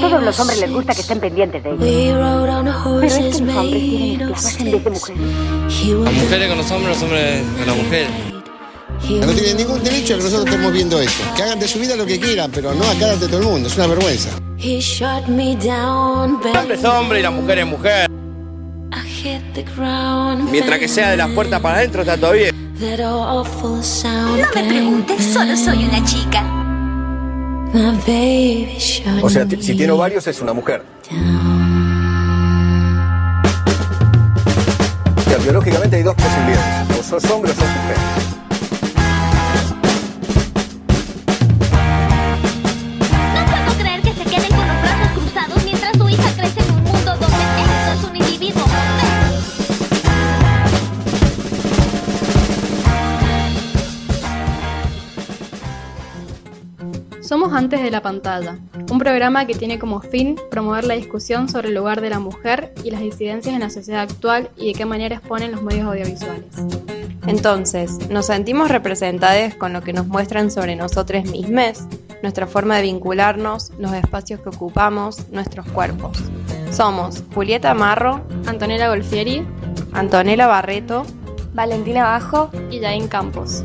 Todos los hombres les gusta que estén pendientes de ellos. Pero es que los hombres tienen esclavas en vez de mujeres. Las mujeres con los hombres, los hombres con las mujeres. No tienen ningún derecho a que nosotros estemos viendo eso. Que hagan de su vida lo que quieran, pero no acá ante todo el mundo. Es una vergüenza. hombre es hombre y la mujer es mujer. Mientras que sea de las puertas para adentro está todo bien. No me preguntes, solo soy una chica. O sea, si tiene varios es una mujer. O sea, biológicamente hay dos posibilidades. O sos hombre o sos mujer. Antes de la Pantalla, un programa que tiene como fin promover la discusión sobre el lugar de la mujer y las disidencias en la sociedad actual y de qué manera exponen los medios audiovisuales. Entonces, nos sentimos representadas con lo que nos muestran sobre nosotros mismos, nuestra forma de vincularnos, los espacios que ocupamos, nuestros cuerpos. Somos Julieta Marro, Antonella Golfieri Antonella Barreto, Valentina Bajo y Yain Campos.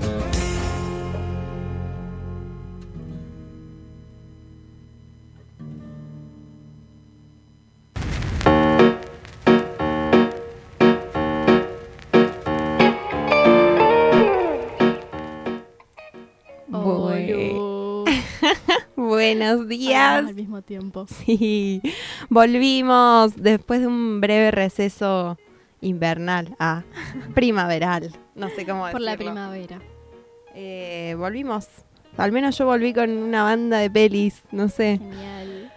Buenos días. al mismo tiempo. Sí, volvimos después de un breve receso invernal, ah, primaveral, no sé cómo Por la decirlo. primavera. Eh, volvimos. Al menos yo volví con una banda de pelis, no sé. Genial.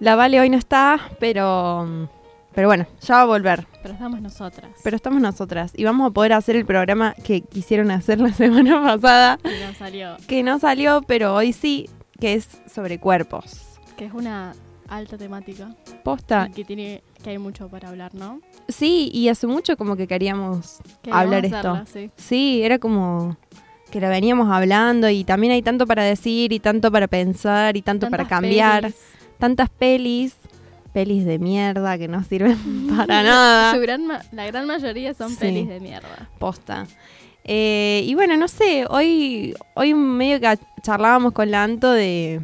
La Vale hoy no está, pero pero bueno, ya va a volver. Pero estamos nosotras. Pero estamos nosotras y vamos a poder hacer el programa que quisieron hacer la semana pasada, Y ya salió. que no salió, pero hoy sí, que es sobre cuerpos. Que es una alta temática. Posta. Y que tiene que hay mucho para hablar, ¿no? Sí, y hace mucho como que queríamos Queríamos hablar hacerla, esto. sí. Sí, era como que la veníamos hablando y también hay tanto para decir y tanto para pensar y tanto para cambiar. pelis. Tantas pelis, pelis de mierda que no sirven para nada. Su gran la gran mayoría son Sí. pelis de mierda. Posta. Eh, y bueno, no sé, hoy, hoy medio que charlábamos con la Anto de,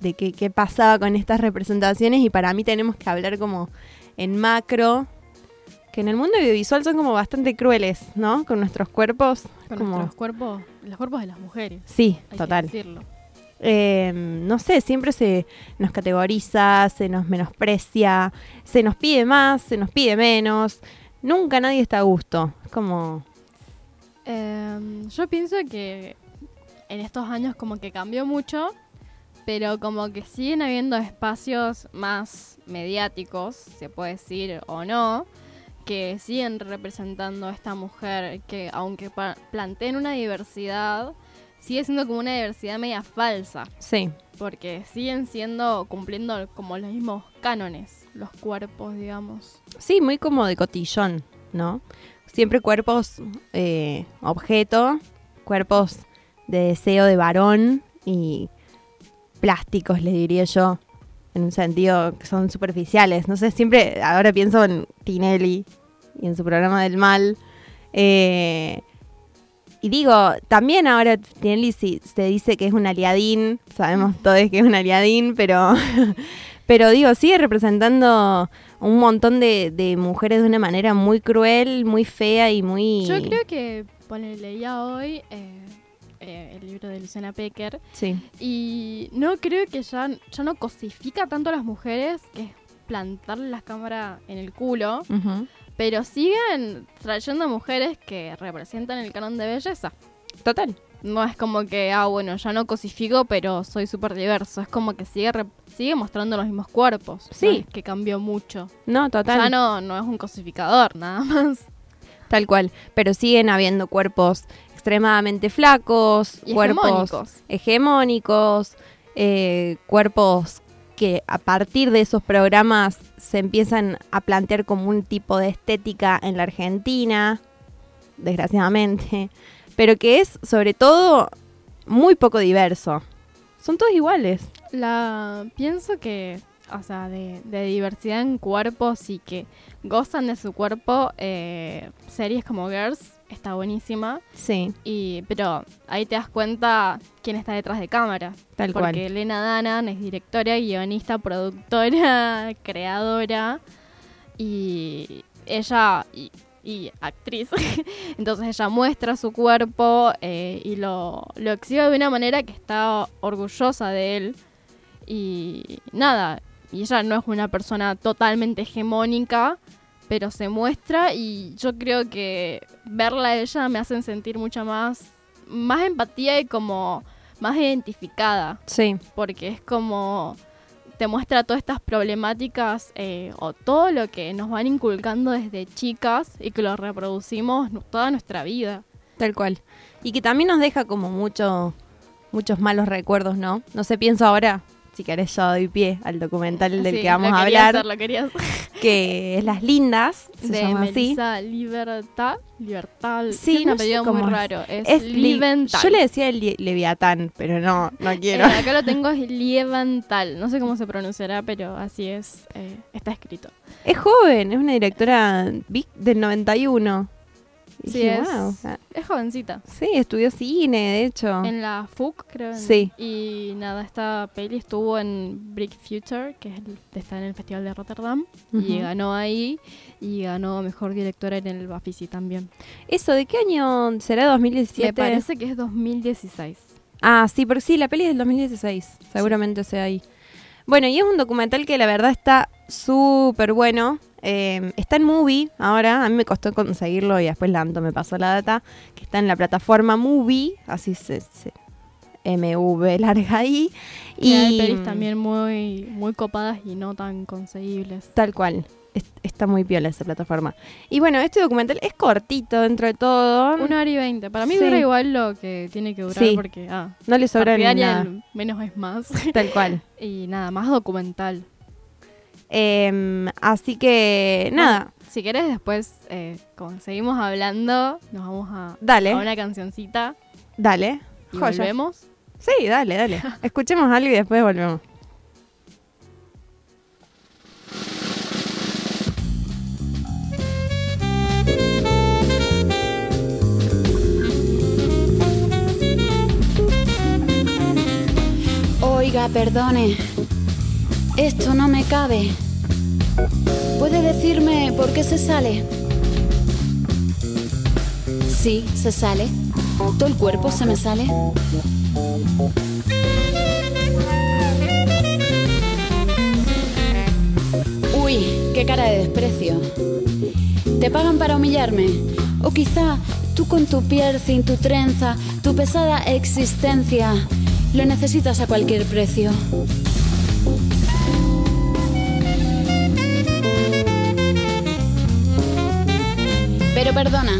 de qué, qué pasaba con estas representaciones y para mí tenemos que hablar como en macro, que en el mundo audiovisual son como bastante crueles, ¿no? Con nuestros cuerpos. Con como... nuestros cuerpos, los cuerpos de las mujeres. Sí, hay total. Que decirlo. Eh, no sé, siempre se nos categoriza, se nos menosprecia, se nos pide más, se nos pide menos. Nunca nadie está a gusto. Es como... Em, yo pienso que en estos años como que cambió mucho, pero como que siguen habiendo espacios más mediáticos, se puede decir o no, que siguen representando a esta mujer que aunque planteen una diversidad, sigue siendo como una diversidad media falsa, Sí, porque siguen siendo, cumpliendo como los mismos cánones, los cuerpos, digamos. Sí, muy como de cotillón, ¿no? Siempre cuerpos eh, objeto, cuerpos de deseo de varón y plásticos, le diría yo, en un sentido que son superficiales. No sé, siempre, ahora pienso en Tinelli y en su programa del mal. eh, y digo, también ahora Tinelli si- se dice que es un aliadín, sabemos todos que es un aliadín, pero, pero digo, sigue representando un montón de, de mujeres de una manera muy cruel, muy fea y muy... Yo creo que, pone, leía hoy eh, eh, el libro de Luciana Pecker Sí, y no creo que ya, ya no cosifica tanto a las mujeres, que es plantarle las cámaras en el culo, pero siguen trayendo mujeres que representan el canon de belleza. total. No es como que, ah, bueno, ya no cosifico, pero soy súper diverso. Es como que sigue, sigue mostrando los mismos cuerpos. Sí. No es que cambió mucho. No, total. Ya no, no es un cosificador, nada más. Tal cual. Pero siguen habiendo cuerpos extremadamente flacos, Y cuerpos hegemónicos. hegemónicos, eh, cuerpos que a partir de esos programas se empiezan a plantear como un tipo de estética en la Argentina, desgraciadamente, pero que es sobre todo muy poco diverso. Son todos iguales. La pienso que, o sea, de, de diversidad en cuerpos y que gozan de su cuerpo, eh, series como Girls está buenísima. Sí, Y, pero ahí te das cuenta quién está detrás de cámara. tal porque cual. Elena Danan es directora, guionista, productora, creadora y ella y, y actriz. Entonces ella muestra su cuerpo eh, y lo, lo exhibe de una manera que está orgullosa de él. Y nada, y ella no es una persona totalmente hegemónica, pero se muestra y yo creo que verla a ella me hace sentir mucha más, más empatía y como más identificada, Sí, porque es como te muestra todas estas problemáticas eh, o todo lo que nos van inculcando desde chicas y que lo reproducimos toda nuestra vida. tal cual. Y que también nos deja como mucho, muchos malos recuerdos, ¿no? No sé, pienso ahora, si querés yo doy pie al documental del Sí, que vamos lo a hablar, hacer, lo quería hacer. que es Las Lindas, se de llama así. Libertad. Libertad. Sí, tiene un no apellido muy es. raro. Es, Es. Yo le decía el Leviatán, pero no, no Eh, quiero. acá lo tengo es Liebenthal. No sé cómo se pronunciará, pero así es. eh, está escrito. Es joven, es una directora del 91. Y Sí, dije, es, "Wow". Es jovencita. Sí, estudió cine, de hecho. En la FUC, creo. Sí. Y nada, esta peli estuvo en Brick Future, que es el- está en el Festival de Rotterdam. Y ganó ahí. Y ganó Mejor Directora en el Bafisi también. ¿Eso de qué año será? ¿2017? Me parece que es 2016. Ah, sí, porque sí, la peli es del 2016. Seguramente sea ahí. Bueno, y es un documental que la verdad está súper bueno. Eh, está en Movie ahora. A mí me costó conseguirlo y después Lanto me pasó la data. Que está en la plataforma Movie. Así se. se MV larga ahí. Y hay Y pelis también muy, muy copadas y no tan conseguibles. Tal cual. Es- está muy piola esa plataforma. Y bueno, este documental es cortito dentro de todo. Una hora y veinte. Para mí Sí. dura igual lo que tiene que durar Sí. porque, ah, no le sobra ni nada. menos es más. Tal cual. y nada, más documental. Em, así que, nada. Si querés después, eh, como seguimos hablando, nos vamos a, Dale. a una cancioncita Dale. y Joya. volvemos. Sí, dale, dale. Escuchemos algo y después volvemos. Oiga, perdone. Esto no me cabe. ¿Puede decirme por qué se sale? Sí, se sale. Todo el cuerpo se me sale. Uy, qué cara de desprecio. ¿Te pagan para humillarme? O quizá tú con tu piercing, tu trenza, tu pesada existencia, lo necesitas a cualquier precio. Pero perdona,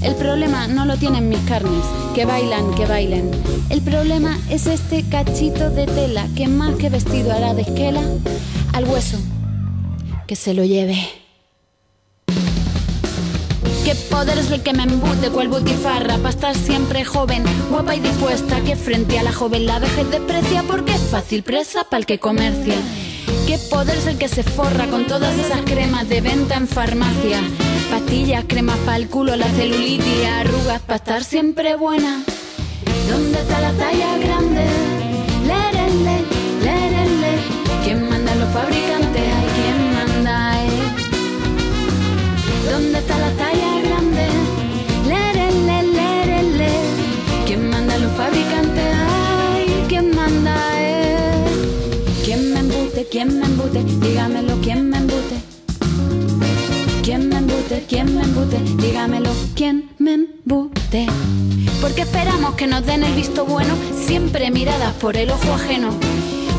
el problema no lo tienen mis carnes, que bailan, que bailen. El problema es este cachito de tela que más que vestido hará de esquela al hueso, que se lo lleve. ¿Qué poder es el que me embute cual butifarra para estar siempre joven, guapa y dispuesta? Que frente a la joven la vejez desprecia porque es fácil presa para el que comercia. ¿Qué poder es el que se forra con todas esas cremas de venta en farmacia? Pastillas, cremas para el culo, la celulitis, arrugas para estar siempre buena. ¿Dónde está la talla grande? Lerele, lerele. ¿Quién manda los fabricantes? Ay, ¿quién manda? Eh? ¿Dónde está la talla grande? Lerele, lerele. ¿Quién manda los fabricantes? Ay, ¿quién manda? Eh? ¿Quién me embute? ¿Quién me embute? Dígamelo, ¿quién me embute? ¿Quién me embute? ¿Quién me embute? Dígamelo, ¿quién me embute? Porque esperamos que nos den el visto bueno, siempre miradas por el ojo ajeno.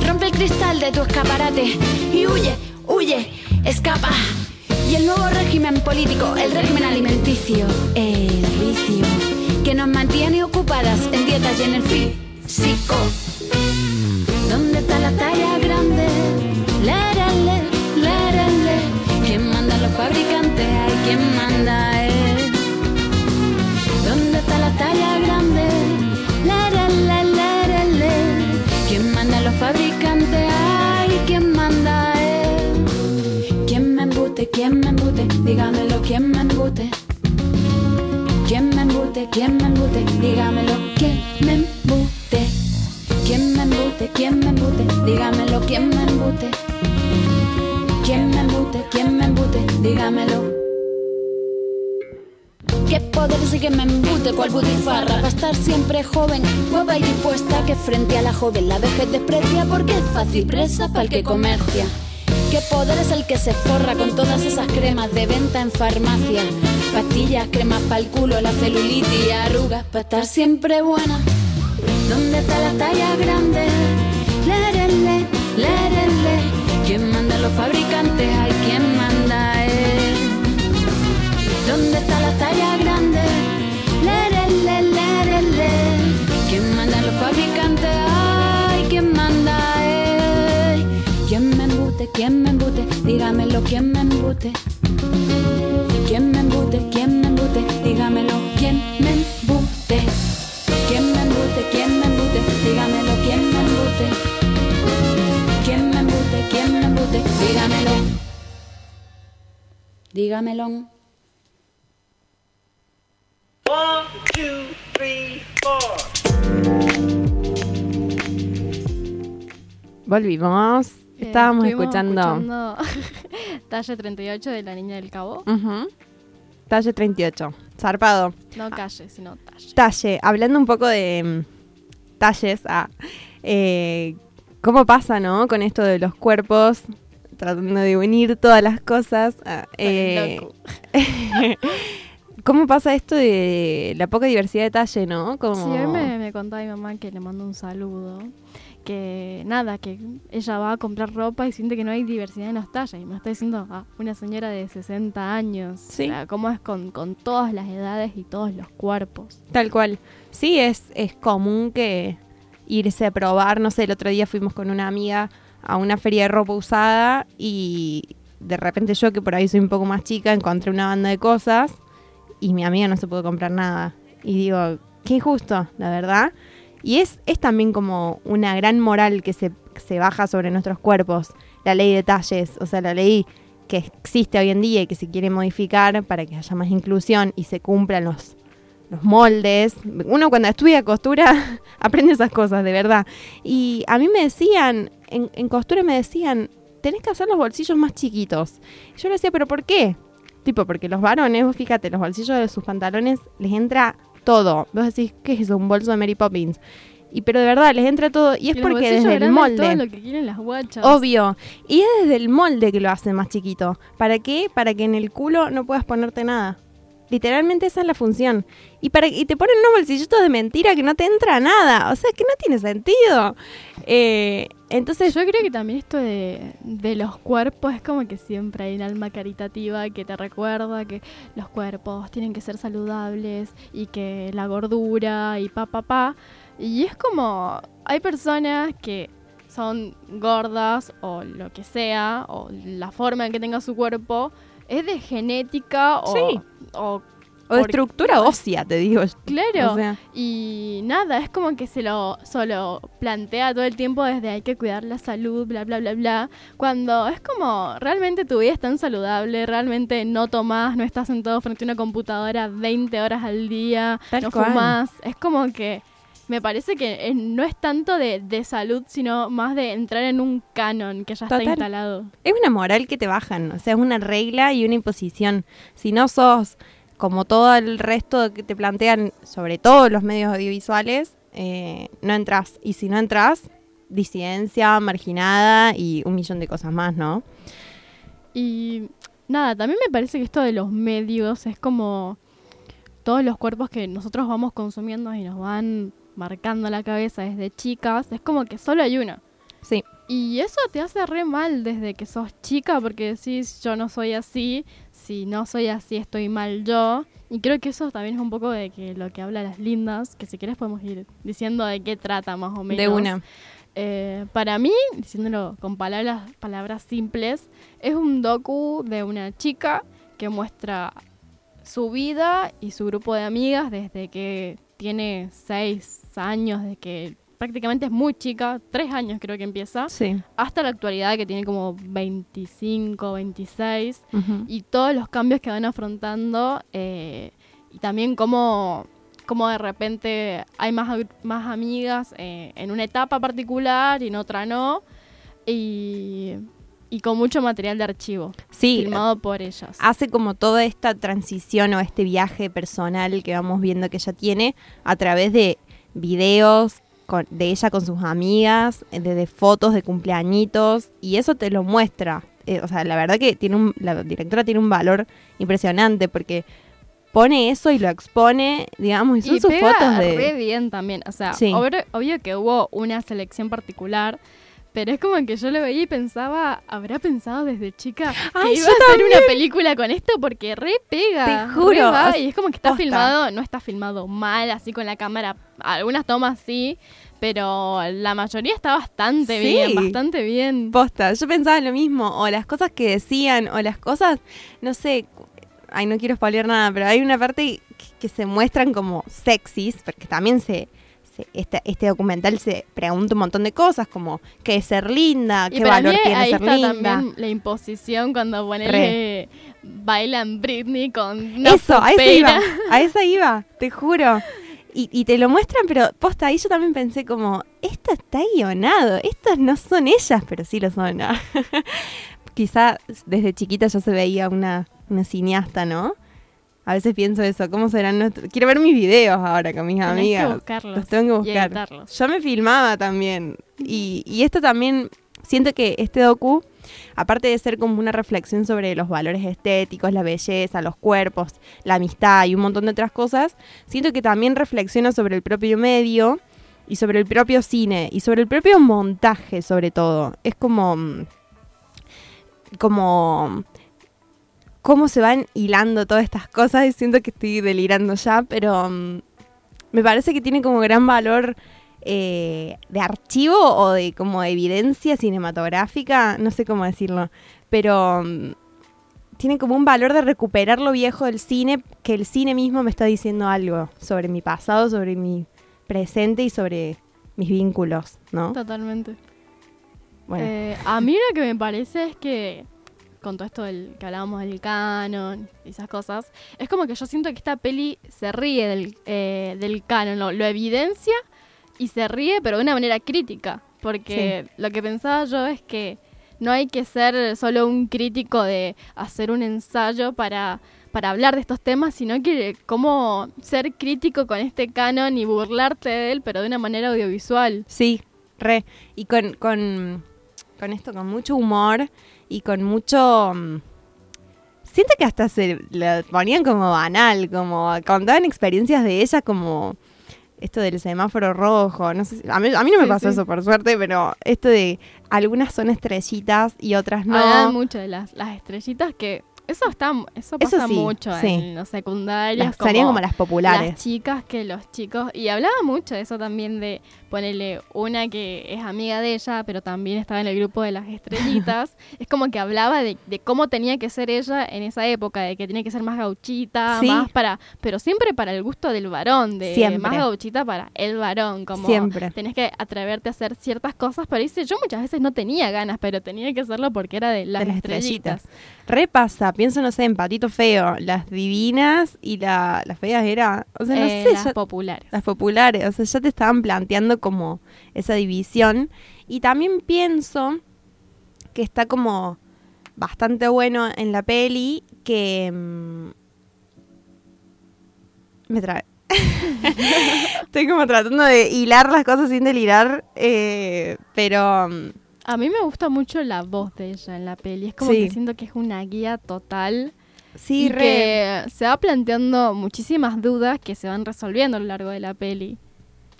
Rompe el cristal de tu escaparate y huye, huye, escapa. Y el nuevo régimen político, el régimen alimenticio, el vicio, que nos mantiene ocupadas en dietas y en el físico. ¿Quién me embute? Dígamelo, ¿quién me embute? ¿Quién me embute? ¿Quién me embute? Dígamelo, ¿quién me embute? ¿Quién me embute? ¿Quién me embute? Dígamelo, ¿quién me embute? ¿Quién me embute? ¿Quién me embute? Dígamelo. ¿Qué poder sí que me embute cual butifarra para estar siempre joven, guapa y dispuesta que frente a la joven la vejez desprecia porque es fácil presa para el que comercia. ¿Qué poder es el que se forra con todas esas cremas de venta en farmacia? Pastillas, cremas para el culo, la celulitis arrugas para estar siempre buena. ¿Dónde está la talla grande? Lerele, lerele. ¿Quién manda los fabricantes? Hay quien manda él. ¿Dónde está la talla grande? ¿Quién me embute? Dígamelo, ¿quién me embute? ¿Quién me embute? ¿Quién me embute? Dígamelo, ¿quién me embute? ¿Quién me embute? ¿Quién me embute? Dígamelo, ¿quién me embute? ¿Quién me embute? ¿Quién me embute? Dígamelo. Dígamelo. Volvimos. Eh, Estábamos estuvimos escuchando, Talle 38 de La Niña del Cabo. Ujú. Talle 38. Zarpado. No calle, sino talle. Talle. Hablando un poco de mm, talles. ah, eh, ¿Cómo pasa, no? Con esto de los cuerpos. Tratando de unir todas las cosas. ah, eh. ¿Cómo pasa esto de la poca diversidad de talle, no? Como... Sí, hoy me, me contaba mi mamá que le mando un saludo. Que nada, que ella va a comprar ropa y siente que no hay diversidad en los talles. Y me lo está diciendo a una señora de 60 años. Sí. O sea, cómo es con, con todas las edades y todos los cuerpos. Tal cual. Sí, es, es común que irse a probar, no sé, el otro día fuimos con una amiga a una feria de ropa usada y de repente yo, que por ahí soy un poco más chica, encontré una banda de cosas y mi amiga no se pudo comprar nada. Y digo, qué injusto, la verdad. Y es, es también como una gran moral que se, se baja sobre nuestros cuerpos, la ley de talles, o sea, la ley que existe hoy en día y que se quiere modificar para que haya más inclusión y se cumplan los, los moldes. Uno cuando estudia costura aprende esas cosas, de verdad. Y a mí me decían, en, en costura me decían, tenés que hacer los bolsillos más chiquitos. Yo le decía, ¿pero por qué? Tipo, porque los varones, fíjate, los bolsillos de sus pantalones les entra todo. Vos decís, ¿qué es eso? Un bolso de Mary Poppins. Y pero de verdad, les entra todo. Y es porque desde el molde. Todo lo que quieren las guachas. Obvio. Y es desde el molde que lo hacen más chiquito. ¿Para qué? Para que en el culo no puedas ponerte nada. Literalmente esa es la función. Y, para, y te ponen unos bolsillitos de mentira que no te entra nada. O sea, que no tiene sentido. Eh, entonces, Yo creo que también esto de, de los cuerpos es como que siempre hay un alma caritativa que te recuerda que los cuerpos tienen que ser saludables y que la gordura y pa pa pa. Y es como, hay personas que son gordas o lo que sea, o la forma en que tenga su cuerpo, es de genética o... Sí. o o de estructura ósea, te digo. Claro. O sea, Y nada, es como que se lo solo plantea todo el tiempo desde hay que cuidar la salud, bla, bla, bla, bla. Cuando es como realmente tu vida es tan saludable, realmente no tomás, no estás sentado frente a una computadora 20 horas al día, Tal no cual. fumás. Es como que me parece que eh, no es tanto de, de salud, sino más de entrar en un canon que ya Total. está instalado. es una moral que te bajan. O sea, es una regla y una imposición. Si no sos como todo el resto que te plantean, sobre todo los medios audiovisuales, eh, no entras. Y si no entras, disidencia, marginada y un millón de cosas más, ¿no? Y nada, también me parece que esto de los medios es como todos los cuerpos que nosotros vamos consumiendo y nos van marcando la cabeza desde chicas, es como que solo hay uno. Sí. Y eso te hace re mal desde que sos chica porque decís yo no soy así, si no soy así estoy mal yo. Y creo que eso también es un poco de que lo que habla las lindas, que si quieres podemos ir diciendo de qué trata más o menos. De una. Eh, para mí, diciéndolo con palabras, palabras simples, es un docu de una chica que muestra su vida y su grupo de amigas desde que tiene seis años, de que prácticamente es muy chica, tres años creo que empieza, Sí. hasta la actualidad que tiene como 25, 26, Ujú. y todos los cambios que van afrontando, eh, y también cómo, cómo de repente hay más, más amigas eh, en una etapa particular y en otra no, y, y con mucho material de archivo, Sí, filmado por ellas. hace como toda esta transición o este viaje personal que vamos viendo que ella tiene a través de videos con- de ella con sus amigas, eh, de, de fotos de cumpleañitos y eso te lo muestra. Eh, o sea, la verdad que tiene un, la directora tiene un valor impresionante porque pone eso y lo expone, digamos, y son y sus pega fotos de... re bien también. O sea, Sí. obvio, obvio que hubo una selección particular, pero es como que yo lo veía y pensaba, ¿habrá pensado desde chica que Ay, iba a hacer una película con esto? Porque re pega. Te juro, y es como que está filmado, no está filmado mal, así con la cámara. Algunas tomas sí, pero la mayoría está bastante Sí. bien, bastante bien. Posta, yo pensaba lo mismo, o las cosas que decían, o las cosas, no sé, ay, no quiero spoilear nada, pero hay una parte que, que se muestran como sexys, porque también se, se- este, este documental se pregunta un montón de cosas, como qué es ser linda, Y qué valor mí tiene ahí ser está linda. también la imposición cuando ponele bailan Britney con Eso, a esa iba, a esa iba, te juro. Y, y te lo muestran, pero posta, ahí yo también pensé como, esto está guionado, estas no son ellas, pero sí lo son. ¿no? Quizá desde chiquita yo se veía una, una cineasta, ¿no? A veces pienso eso, ¿cómo serán nuestros... Quiero ver mis videos ahora con mis Tenés que amigas. buscarlos Los tengo que buscar. Yo me filmaba también. Y, y esto también, siento que este docu, aparte de ser como una reflexión sobre los valores estéticos, la belleza, los cuerpos, la amistad y un montón de otras cosas, siento que también reflexiona sobre el propio medio y sobre el propio cine y sobre el propio montaje sobre todo. Es como... como cómo se van hilando todas estas cosas y siento que estoy delirando ya, pero mm, me parece que tiene como gran valor eh, de archivo o de como evidencia cinematográfica, no sé cómo decirlo, pero mm, tiene como un valor de recuperar lo viejo del cine, que el cine mismo me está diciendo algo sobre mi pasado, sobre mi presente y sobre mis vínculos, ¿no? Totalmente. Bueno, Eh, a mí lo que me parece es que, con todo esto del, que hablábamos del canon y esas cosas, es como que yo siento que esta peli se ríe del, eh, del canon, lo, lo evidencia y se ríe, pero de una manera crítica. Porque lo que pensaba yo es que no hay que ser solo un crítico de hacer un ensayo para, para hablar de estos temas, sino que cómo ser crítico con este canon y burlarte de él, pero de una manera audiovisual. Sí, re. Y con, con, con esto, con mucho humor y con mucho... mm, Siento que hasta se la ponían como banal, como contaban experiencias de ella como esto del semáforo rojo, no sé si- a, mí, a mí no me Sí, pasó sí. eso por suerte, pero esto de algunas son estrellitas y otras no. Hablaban mucho de las, las estrellitas que eso está eso Eso pasa sí, mucho en los secundarios Las- salían como las populares. las chicas que los chicos y hablaba mucho de eso también de ponerle una que es amiga de ella pero también estaba en el grupo de las estrellitas es como que hablaba de, de cómo tenía que ser ella en esa época de que tenía que ser más gauchita Sí. más para pero siempre para el gusto del varón de Siempre. más gauchita para el varón como Siempre. tenés que atreverte a hacer ciertas cosas pero dice yo muchas veces no tenía ganas pero tenía que hacerlo porque era de las, de las estrellitas. estrellitas. Repasa, pienso, no sé, en Patito Feo, las divinas y la, las feas era, o sea, no Eh, sé, las ya- populares. las populares, o sea, ya te estaban planteando como esa división. Y también pienso que está como bastante bueno en la peli que... mm, me trae. Estoy como tratando de hilar las cosas sin delirar, eh, pero... mm, A mí me gusta mucho la voz de ella en la peli. Es como Sí. que siento que es una guía total. Sí, y re. que se va planteando muchísimas dudas que se van resolviendo a lo largo de la peli.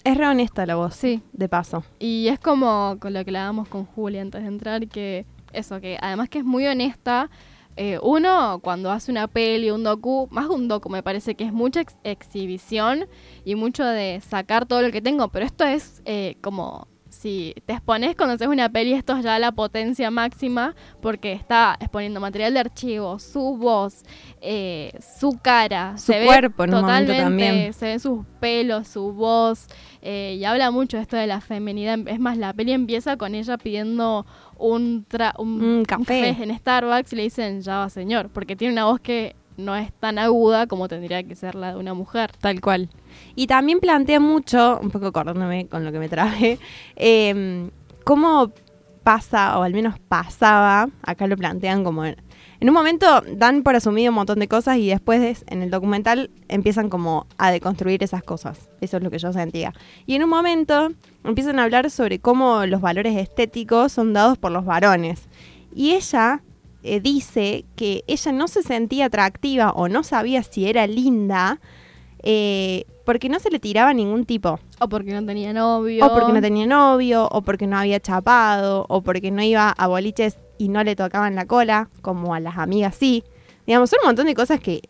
Es re honesta la voz, Sí. de paso. Y es como con lo que hablábamos con Julia antes de entrar, que eso, que además que es muy honesta. eh, uno, cuando hace una peli, un docu, más un docu, me parece que es mucha ex- exhibición y mucho de sacar todo lo que tengo, pero esto es eh, como si te expones cuando haces una peli, esto es ya la potencia máxima, porque está exponiendo material de archivo, su voz, eh, su cara, Su se cuerpo en ve un momento totalmente, también. se ven sus pelos, su voz, eh, y habla mucho esto de la feminidad. Es más, la peli empieza con ella pidiendo un, tra- un, Un un café. en Starbucks y le dicen, ya va señor, porque tiene una voz que no es tan aguda como tendría que ser la de una mujer. Tal cual. Y también plantea mucho, un poco acordándome con lo que me traje, eh, cómo pasa, o al menos pasaba, acá lo plantean como en, un momento dan por asumido un montón de cosas y después es- en el documental empiezan como a deconstruir esas cosas. Eso es lo que yo sentía. Y en un momento empiezan a hablar sobre cómo los valores estéticos son dados por los varones. Y ella eh, dice que ella no se sentía atractiva o no sabía si era linda eh, porque no se le tiraba ningún tipo. O porque no tenía novio. O porque no tenía novio, o porque no había chapado, o porque no iba a boliches y no le tocaban la cola, como a las amigas sí. Digamos, son un montón de cosas que,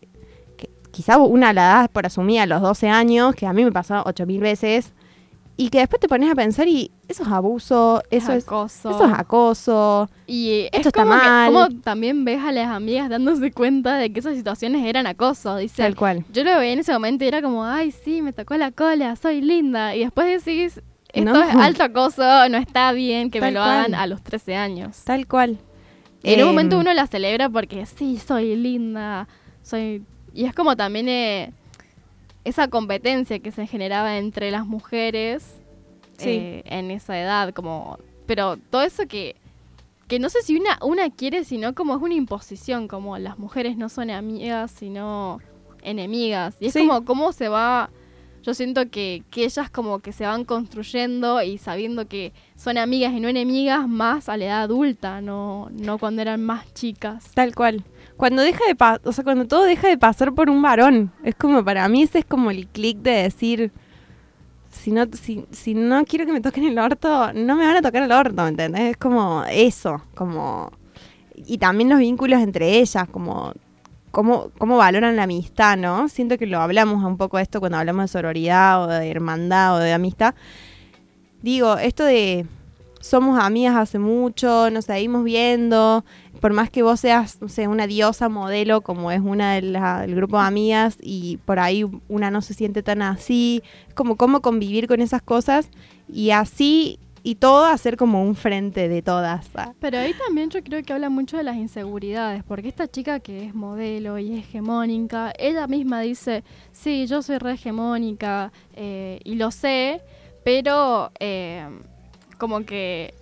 que quizá una la das por asumida a los 12 años, que a mí me pasó 8000 veces, y que después te pones a pensar y eso es abuso, eso es, acoso. eso es acoso. Y Esto es está como, que- mal. como también ves a las amigas dándose cuenta de que esas situaciones eran acoso. Dice, Tal cual. yo lo veía en ese momento y era como, ay, sí, me tocó la cola, soy linda. Y después decís, esto No. es alto acoso, no está bien que Tal me lo cual. hagan a los 13 años. Tal cual. En un Em, momento uno la celebra porque sí, soy linda, soy... Y es como también eh, esa competencia que se generaba entre las mujeres Sí. eh, en esa edad, como... Pero todo eso que... Que no sé si una, una quiere, sino como es una imposición, como las mujeres no son amigas, sino enemigas. Y es Sí. como cómo se va... Yo siento que, que ellas como que se van construyendo y sabiendo que son amigas y no enemigas más a la edad adulta, no, no cuando eran más chicas. Tal cual. Cuando deja de o sea, cuando todo deja de pasar por un varón, es como para mí ese es como el clic de decir si no si, si no quiero que me toquen el orto, no me van a tocar el orto, ¿me entendés? Es como eso, como y también los vínculos entre ellas, como cómo, cómo valoran la amistad, ¿no? Siento que lo hablamos un poco de esto cuando hablamos de sororidad o de hermandad o de amistad. Digo, esto de somos amigas hace mucho, nos seguimos viendo, por más que vos seas, no sé, una diosa modelo como es una del grupo de amigas y por ahí una no se siente tan así, es como cómo convivir con esas cosas y así y todo hacer como un frente de todas. Pero ahí también yo creo que habla mucho de las inseguridades, porque esta chica que es modelo y hegemónica, ella misma dice, sí, yo soy re hegemónica eh, y lo sé, pero eh, como que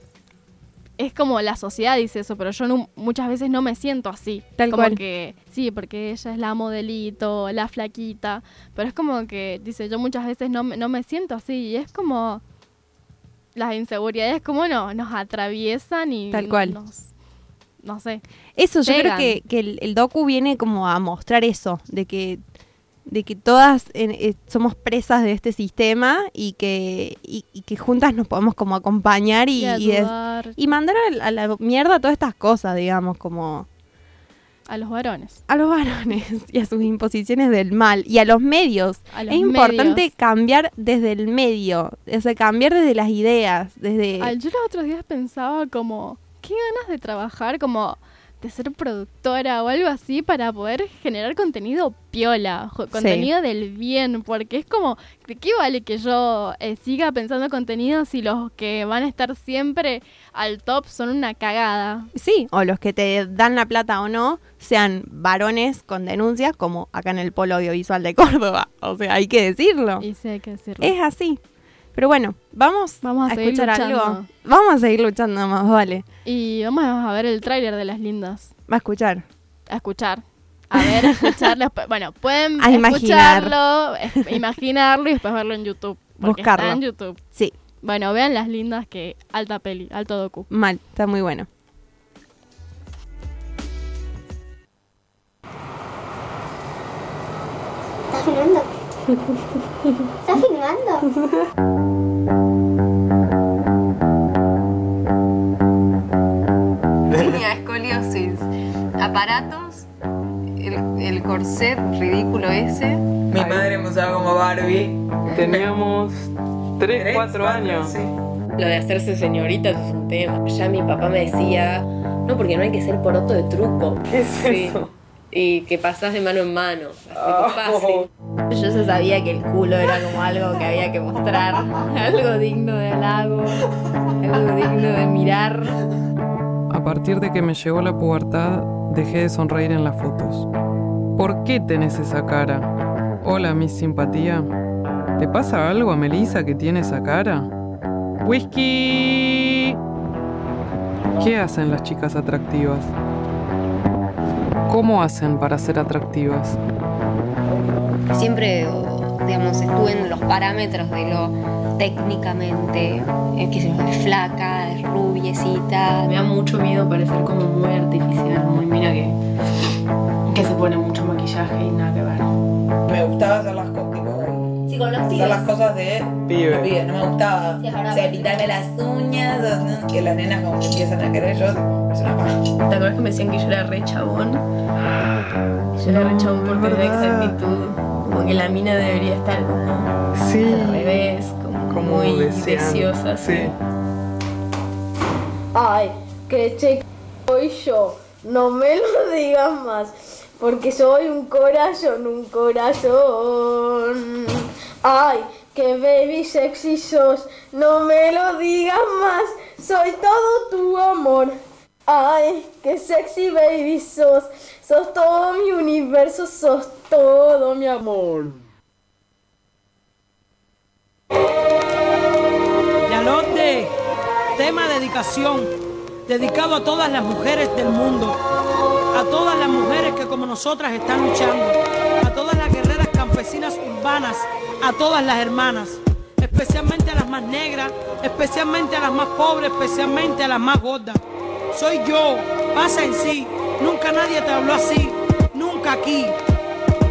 es como la sociedad dice eso, pero yo no- muchas veces no me siento así. Tal como cual. que sí, porque ella es la modelito, la flaquita, pero es como que dice, yo muchas veces no, me- no me siento así y es como las inseguridades como no, nos atraviesan y Tal cual. nos, no sé. Eso, yo creo que, que el, el docu viene como a mostrar eso, de que, de que todas eh, somos presas de este sistema y que, y, y que juntas nos podemos como acompañar y, Y y mandar a, a la mierda todas estas cosas, digamos, como a los varones. a los varones y a sus imposiciones del mal y a los medios. A los es importante medios. cambiar desde el medio, o sea, cambiar desde las ideas, desde... Ay, yo los otros días pensaba como, qué ganas de trabajar como de ser productora o algo así para poder generar contenido piola, contenido del bien, porque es como, ¿de qué vale que yo eh, siga pensando contenido si los que van a estar siempre al top son una cagada? Sí, o los que te dan la plata o no, sean varones con denuncias, como acá en el Polo Audiovisual de Córdoba. O sea, hay que decirlo. Y sí, hay que decirlo. Es así. Pero bueno, vamos, Vamos a escuchar luchando. algo. Vamos a seguir luchando más, vale. Y vamos a ver el tráiler de Las Lindas. Va a escuchar. a escuchar. A ver, a escucharlo. Bueno, pueden A escucharlo, es- imaginarlo y después verlo en YouTube. Porque Buscarlo. está en YouTube. Sí, Bueno, vean las lindas que alta peli, alto docu. mal, está muy bueno. ¿Estás filmando? ¿Estás filmando? Tenía escoliosis, aparatos, el, el corset ridículo ese. Mi madre me usaba como Barbie. Teníamos 3, Tres, 4 cuatro, años. sí. Lo de hacerse señorita es un tema. Ya mi papá me decía, no, porque no hay que ser poroto de truco. ¿Qué es eso? Y que pasás de mano en mano. Oh. fácil. Yo ya sabía que el culo era como algo que había que mostrar, algo digno de halago, algo digno de mirar. A partir de que me llegó la pubertad, dejé de sonreír en las fotos. ¿Por qué tenés esa cara? Hola, mi simpatía. ¿Te pasa algo a Melissa que tiene esa cara? ¡Whisky! ¿Qué hacen las chicas atractivas? ¿Cómo hacen para ser atractivas? Siempre, digamos, estuve en los parámetros de lo técnicamente, que yo, es flaca, es rubiecita. Me da mucho miedo parecer como muy artificial, muy mira que, que se pone mucho maquillaje y nada que ver. Me gustaba hacer las cosas, Sí, con los hacer las cosas de Pibe. no me gustaba. Sí, o sea, me- pintarme las uñas, que las nenas como que empiezan a querer, yo es una paja. ¿Te acuerdas que me decían que yo era re chabón? Yo era re chabón por perder esa actitud. Como que la mina debería estar como Sí. al revés, como, Como muy deseando. deseosa. Sí. Ay, que che soy yo. No me lo digas más, porque soy un corazón, un corazón. Ay, que baby sexy sos. No me lo digas más, soy todo tu amor. Ay, que sexy baby sos. Sos todo mi universo, sos todo mi amor. Yalote, tema dedicación, dedicado a todas las mujeres del mundo, a todas las mujeres que como nosotras están luchando, a todas las guerreras campesinas urbanas, a todas las hermanas, especialmente a las más negras, especialmente a las más pobres, especialmente a las más gordas. Soy yo, pasa en sí, nunca nadie te habló así, nunca aquí.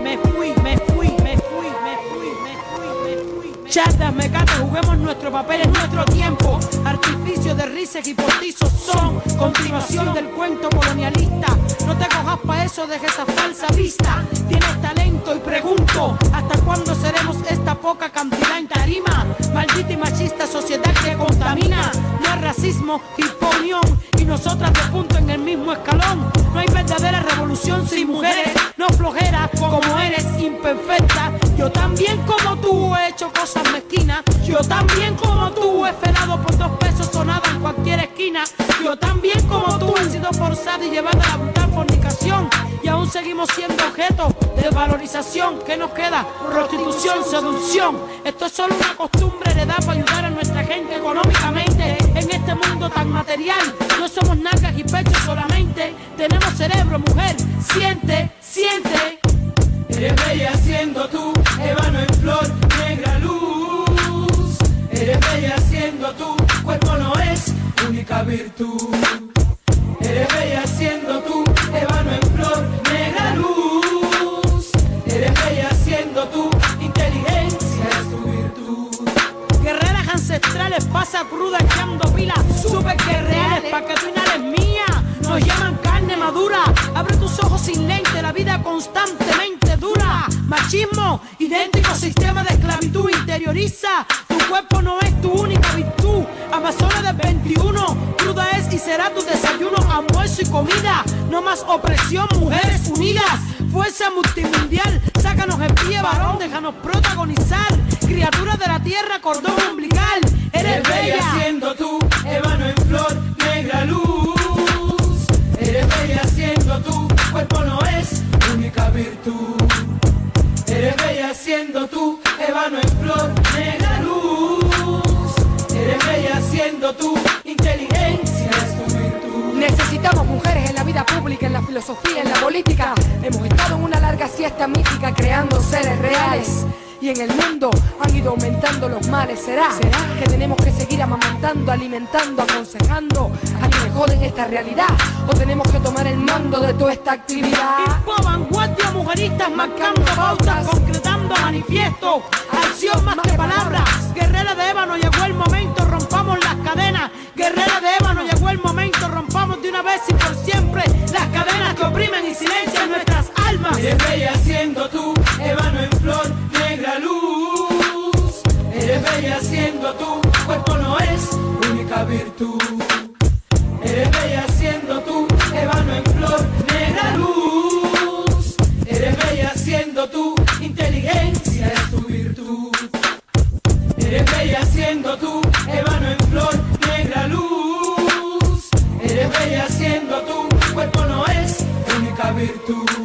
Me fui, me fui, me fui, me fui, me fui, me fui. Chatas, mecatas, juguemos nuestro papel en nuestro tiempo. Artificios de risas y postizos son continuación del cuento colonialista. No te cojas pa' eso, deja esa falsa vista. Tienes talento y pregunto, ¿hasta cuándo seremos esta poca cantidad en tarima? Maldita y machista sociedad que contamina. No hay racismo, imponión y nosotras de punto en el mismo escalón. No hay verdadera revolución sin mujeres, no flojera como eres imperfecta. Yo también como tú he hecho cosas mezquinas. Yo también como tú he felado por dos pesos sonada en cualquier esquina. Yo también como tú he sido forzada y llevada a la brutal fornicación. Y aún seguimos siendo objeto de valorización. ¿Qué nos queda? Prostitución, seducción. Esto es solo una costumbre heredada para ayudar a nuestra gente económicamente. En este mundo tan material, no somos nalgas y pechos solamente. Tenemos cerebro, mujer. Siente, siente. Eres bella siendo tú, ébano en flor, virtud. Eres bella siendo tú, ébano en flor, negra luz. Eres bella siendo tú, inteligencia es tu virtud. Guerreras ancestrales, pasa cruda echando pilas, super guerreales, pa' que tú inhales madura, abre tus ojos sin lente, la vida constantemente dura. Machismo, idéntico sistema de esclavitud, interioriza. Tu cuerpo no es tu única virtud. Amazona del 21, cruda es y será tu desayuno, almuerzo y comida. No más opresión, mujeres unidas. Fuerza multimundial, sácanos el pie, varón, déjanos protagonizar. Criaturas de la tierra, cordón umbilical. Eres bella siendo tú, en virtud. Eres bella siendo tú, ébano en flor, negra luz. Eres bella siendo tú, inteligencia es tu virtud. Necesitamos mujeres en la vida pública, en la filosofía, en la política. Hemos estado en una larga siesta mítica creando seres reales. Y en el mundo han ido aumentando los males. ¿Será? que tenemos que seguir amamantando, alimentando, aconsejando a quienes joden esta realidad? ¿O tenemos que tomar el mando de toda esta actividad? Tipo vanguardia, mujeristas marcando pautas, concretando manifiesto, acción más que palabras. Guerrera de ébano, llegó el momento, rompamos las cadenas. Guerrera de ébano, llegó el momento, rompamos de una vez y por siempre las cadenas que oprimen y silencian nuestras almas. Bella siendo tú, Eres bella siendo tú, cuerpo no es virtud. Eres bella siendo tú, ébano en flor, negra luz. Eres bella siendo tú, inteligencia es tu virtud. Eres bella siendo tú, ébano en flor, negra luz. Eres bella siendo tú, cuerpo no es única virtud.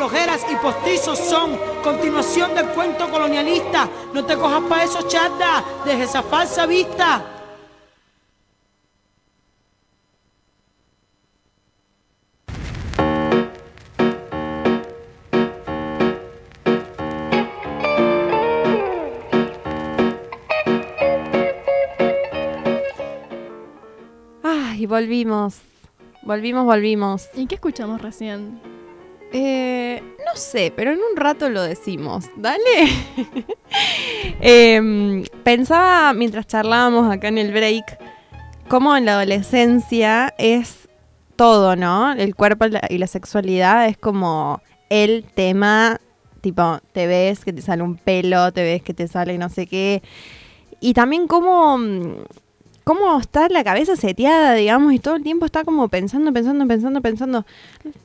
Flojeras y postizos son continuación del cuento colonialista. No te cojas pa' eso, chata, deja esa falsa vista. Ay, volvimos. Volvimos, volvimos. ¿Y qué escuchamos recién? Eh, no sé, pero en un rato lo decimos. Dale. Em, pensaba mientras charlábamos acá en el break, cómo en la adolescencia es todo, ¿no? El cuerpo y la- sexualidad es como el tema, tipo, te ves que te sale un pelo, te ves que te sale no sé qué. Y también cómo, mm, cómo está la cabeza seteada, digamos, y todo el tiempo está como pensando, pensando, pensando, pensando.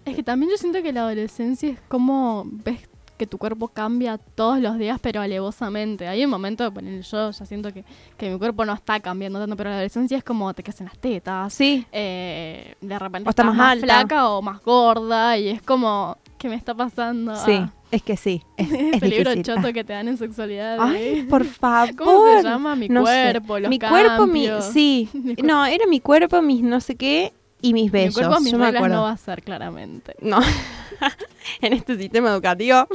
Es que también yo siento que la adolescencia es como ves que tu cuerpo cambia todos los días, pero alevosamente. Hay un momento, ponele, yo ya siento que, que mi cuerpo no está cambiando tanto, pero la adolescencia es como te crecen las tetas. Sí. Eh, de repente O está estás más más, flaca o más gorda y es como, ¿qué me está pasando? Sí, Ah, es que sí. Es, es ese libro choto Ah. que te dan en sexualidad. Ay, por favor. ¿Cómo se llama? Mi No sé. cuerpo, los Mi cuerpo, mi. Sí. Mi cuerpo. No, era mi cuerpo, mis no sé qué y mis Mi bellos. cuerpo, mis yo me acuerdo. no va a ser claramente. No. en este sistema educativo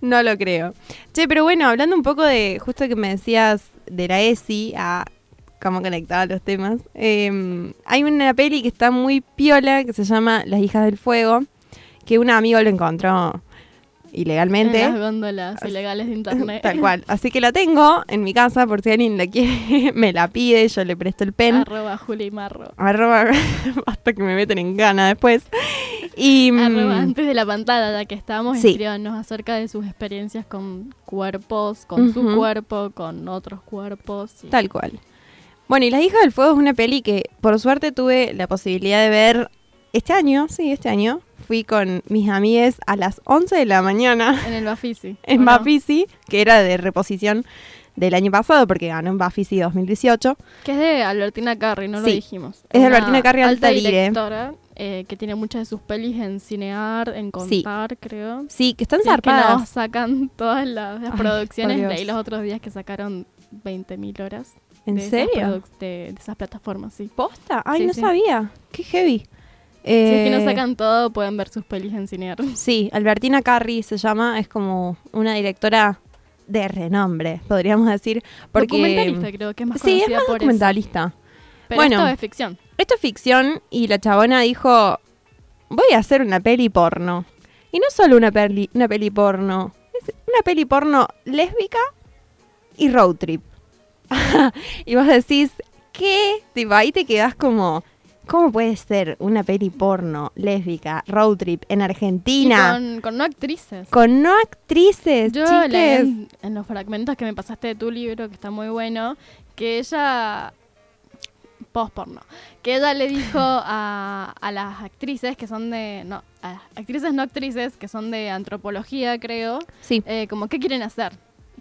no lo creo. Che, pero bueno, hablando un poco de, justo que me decías de la ESI, a cómo conectaba los temas, eh, hay una peli que está muy piola que se llama Las hijas del fuego, que un amigo lo encontró ilegalmente. En las góndolas ilegales de internet. Tal cual. Así que la tengo en mi casa por si alguien la quiere, me la pide, yo le presto el pen. Arroba Juli Marro. Arroba, hasta que me meten en gana después. Y, mm, Arroba antes de la pantalla, ya que estamos, Sí. escríbanos acerca de sus experiencias con cuerpos, con su cuerpo, con otros cuerpos. y- Tal cual. Bueno, y Las hijas del fuego es una peli que por suerte tuve la posibilidad de ver este año, sí, este año. Fui con mis amigues a las 11 de la mañana En el Bafisi. en ¿o no? Bafisi, que era de reposición del año pasado, porque ganó en Bafisi 2018. Que es de Albertina Carri, no lo Sí. dijimos. Es de Albertina Carri alta Altaire. directora eh, que tiene muchas de sus pelis en Cinear, en Sí. Contar, creo. Sí, que están Sí, que nos sacan todas las, las Ay, producciones. Leí los otros días que sacaron 20.000 horas. ¿En de esas serio? produc- de, de esas plataformas, sí. ¿Posta? Ay, Sí, no sí. sabía. Qué heavy. Si es que no Eh, sacan todo, pueden ver sus pelis en Cinear. Sí, Albertina Carri se llama, es como una directora de renombre, podríamos decir. Porque, Documentalista, creo que es más Sí, es más por eso. documentalista. Pero Bueno. esto es ficción. Esto es ficción y la chabona dijo, voy a hacer una peli porno. Y no solo una peli, una peli porno, es una peli porno lésbica y road trip. y vos decís, ¿qué? Tipo, ahí te quedás como, ¿cómo puede ser una peli porno lésbica, road trip en Y Argentina? con, con no actrices. Con no actrices, Yo leí en, en los fragmentos que me pasaste de tu libro, que está muy bueno, que ella. Post porno. Que ella le dijo a, a las actrices que son de. No, a las actrices no actrices, que son de antropología, creo. Sí. eh, como, ¿qué quieren hacer?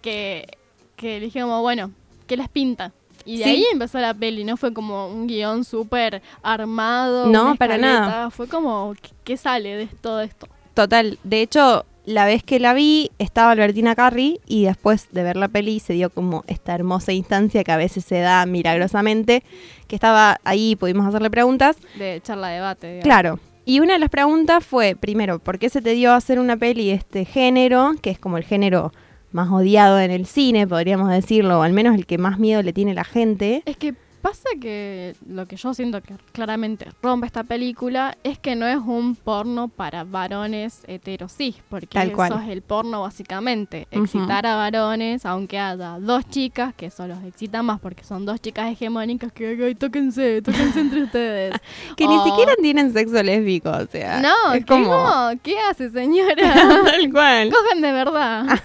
Que, que le dije, como, bueno, ¿qué les pinta? Y de Sí. ahí empezó la peli, no fue como un guion súper armado. No, para nada. Fue como, ¿qué, qué sale de todo esto? Total, de hecho, la vez que la vi estaba Albertina Carri y después de ver la peli se dio como esta hermosa instancia que a veces se da milagrosamente, que estaba ahí y pudimos hacerle preguntas. De charla debate. digamos. Claro. Y una de las preguntas fue, primero, ¿por qué se te dio a hacer una peli de este género, que es como el género más odiado en el cine, podríamos decirlo, o al menos el que más miedo le tiene la gente? Es que Pasa que lo que yo siento que claramente rompe esta película es que no es un porno para varones heterosis, porque Tal cual. eso es el porno básicamente, excitar a varones, aunque haya dos chicas, que eso los excita más porque son dos chicas hegemónicas que ay, tóquense, tóquense entre ustedes. Que ni siquiera tienen sexo lésbico, o sea. No, es ¿qué como. no? ¿Qué hace, señora? Tal cual. Cojan de verdad.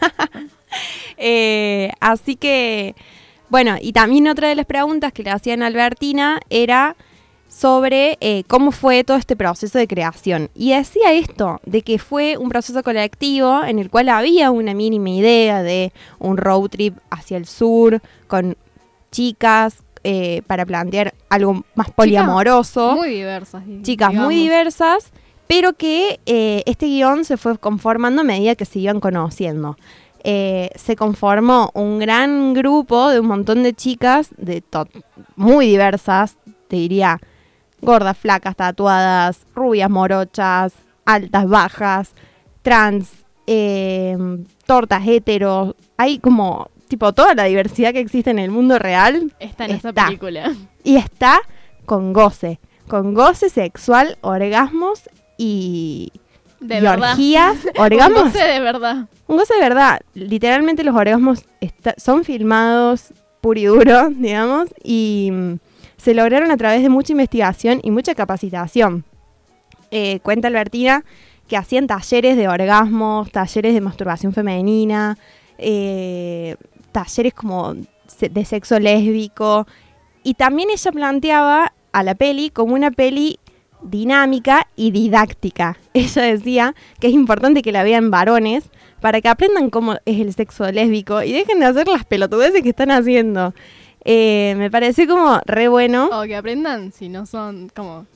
Eh, así que, bueno, y también otra de las preguntas que le hacían a Albertina era sobre eh, cómo fue todo este proceso de creación. Y decía esto, de que fue un proceso colectivo en el cual había una mínima idea de un road trip hacia el sur con chicas eh, para plantear algo más poliamoroso Muy diversas. di- chicas muy diversas, pero que eh, este guion se fue conformando a medida que se iban conociendo. Eh, se conformó un gran grupo de un montón de chicas de muy diversas, te diría, gordas, flacas, tatuadas, rubias, morochas, altas, bajas, trans, eh, tortas, heteros, hay como, tipo, toda la diversidad que existe en el mundo real Está en esa película. y está con goce, con goce sexual, orgasmos y, De y verdad. orgías, orgasmos. goce de verdad. Un goce de verdad. Literalmente los orgasmos son filmados puro y duro, digamos, y mm, se lograron a través de mucha investigación y mucha capacitación. Eh, cuenta Albertina que hacían talleres de orgasmos, talleres de masturbación femenina, eh, talleres como de sexo lésbico. Y también ella planteaba a la peli como una peli dinámica y didáctica. Ella decía que es importante que la vean varones para que aprendan cómo es el sexo lésbico y dejen de hacer las pelotudeces que están haciendo. Eh, me pareció como re bueno. O que aprendan, si no son como.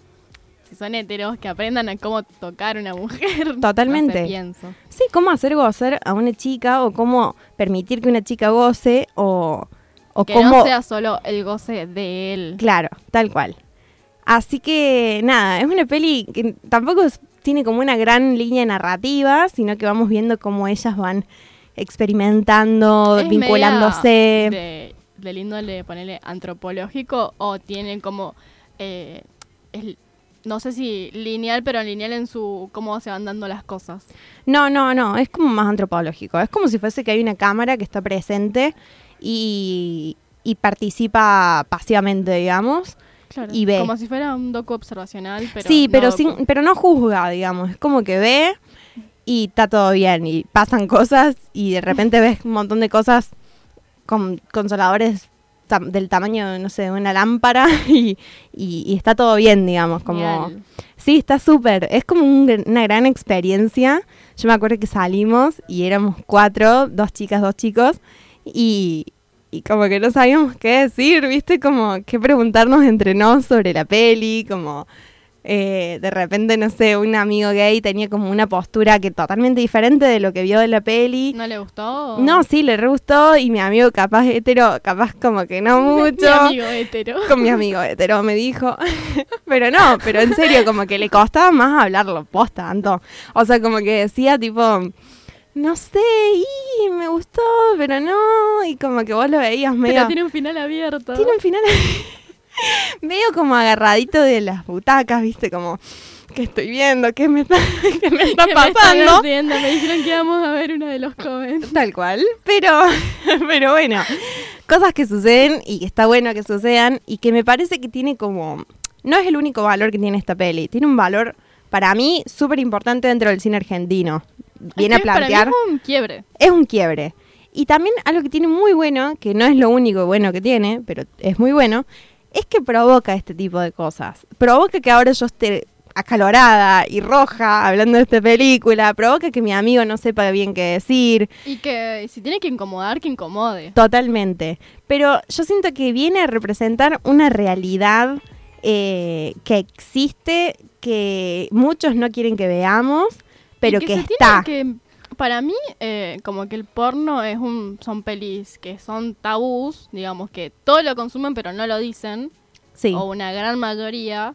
Si son heteros, que aprendan a cómo tocar una mujer. Totalmente. No sé, pienso. Sí, cómo hacer gozar a una chica o cómo permitir que una chica goce o, o que cómo... no sea solo el goce de él. Claro, tal cual. Así que nada, es una peli que tampoco es- tiene como una gran línea narrativa, sino que vamos viendo cómo ellas van experimentando, Es vinculándose. De, del índole, ponerle antropológico, o tiene como. eh, es- no sé si lineal, pero lineal en su. cómo se van dando las cosas. No, no, no, es como más antropológico. Es como si fuese que hay una cámara que está presente y, y participa pasivamente, digamos. Claro. Y ve. Como si fuera un docu observacional, pero. sí, no pero, docu. sin, pero no juzga, digamos. Es como que ve y está todo bien. Y pasan cosas y de repente ves un montón de cosas con consoladores tam- del tamaño, no sé, de una lámpara y, y- y está todo bien, digamos. Como, sí, está súper. Es como un una gran experiencia. Yo me acuerdo que salimos y éramos cuatro, dos chicas, dos chicos. Y, y como que no sabíamos qué decir, ¿viste? Como qué preguntarnos entre nos sobre la peli, como eh, de repente, no sé, un amigo gay tenía como una postura que totalmente diferente de lo que vio de la peli. ¿No le gustó? No, sí, le re gustó y mi amigo capaz hetero, capaz como que no mucho. Mi amigo hetero. Con mi amigo hetero me dijo. pero no, pero en serio, como que le costaba más hablarlo, posta, tanto. O sea, como que decía tipo, no sé, y me gustó, pero no. Y como que vos lo veías medio... Pero tiene un final abierto. Tiene un final medio como agarradito de las butacas, viste, como... ¿Qué estoy viendo? ¿Qué me está, qué me está ¿Qué me están pasando? Me dijeron que íbamos a ver uno de los comments. Tal cual. Pero, pero bueno, cosas que suceden y que está bueno que sucedan y que me parece que tiene como... No es el único valor que tiene esta peli. Tiene un valor, para mí, súper importante dentro del cine argentino. Viene a plantear... es un quiebre. Es un quiebre. Y también algo que tiene muy bueno, que no es lo único bueno que tiene, pero es muy bueno, es que provoca este tipo de cosas. Provoca que ahora yo esté acalorada y roja hablando de esta película, provoca que mi amigo no sepa bien qué decir, Y que si tiene que incomodar, que incomode. Totalmente. Pero yo siento que viene a representar una realidad eh, que existe, que muchos no quieren que veamos, pero Y que, se está. que- para mí, eh, como que el porno es un, son pelis que son tabús, digamos que todo lo consumen pero no lo dicen, Sí. o una gran mayoría,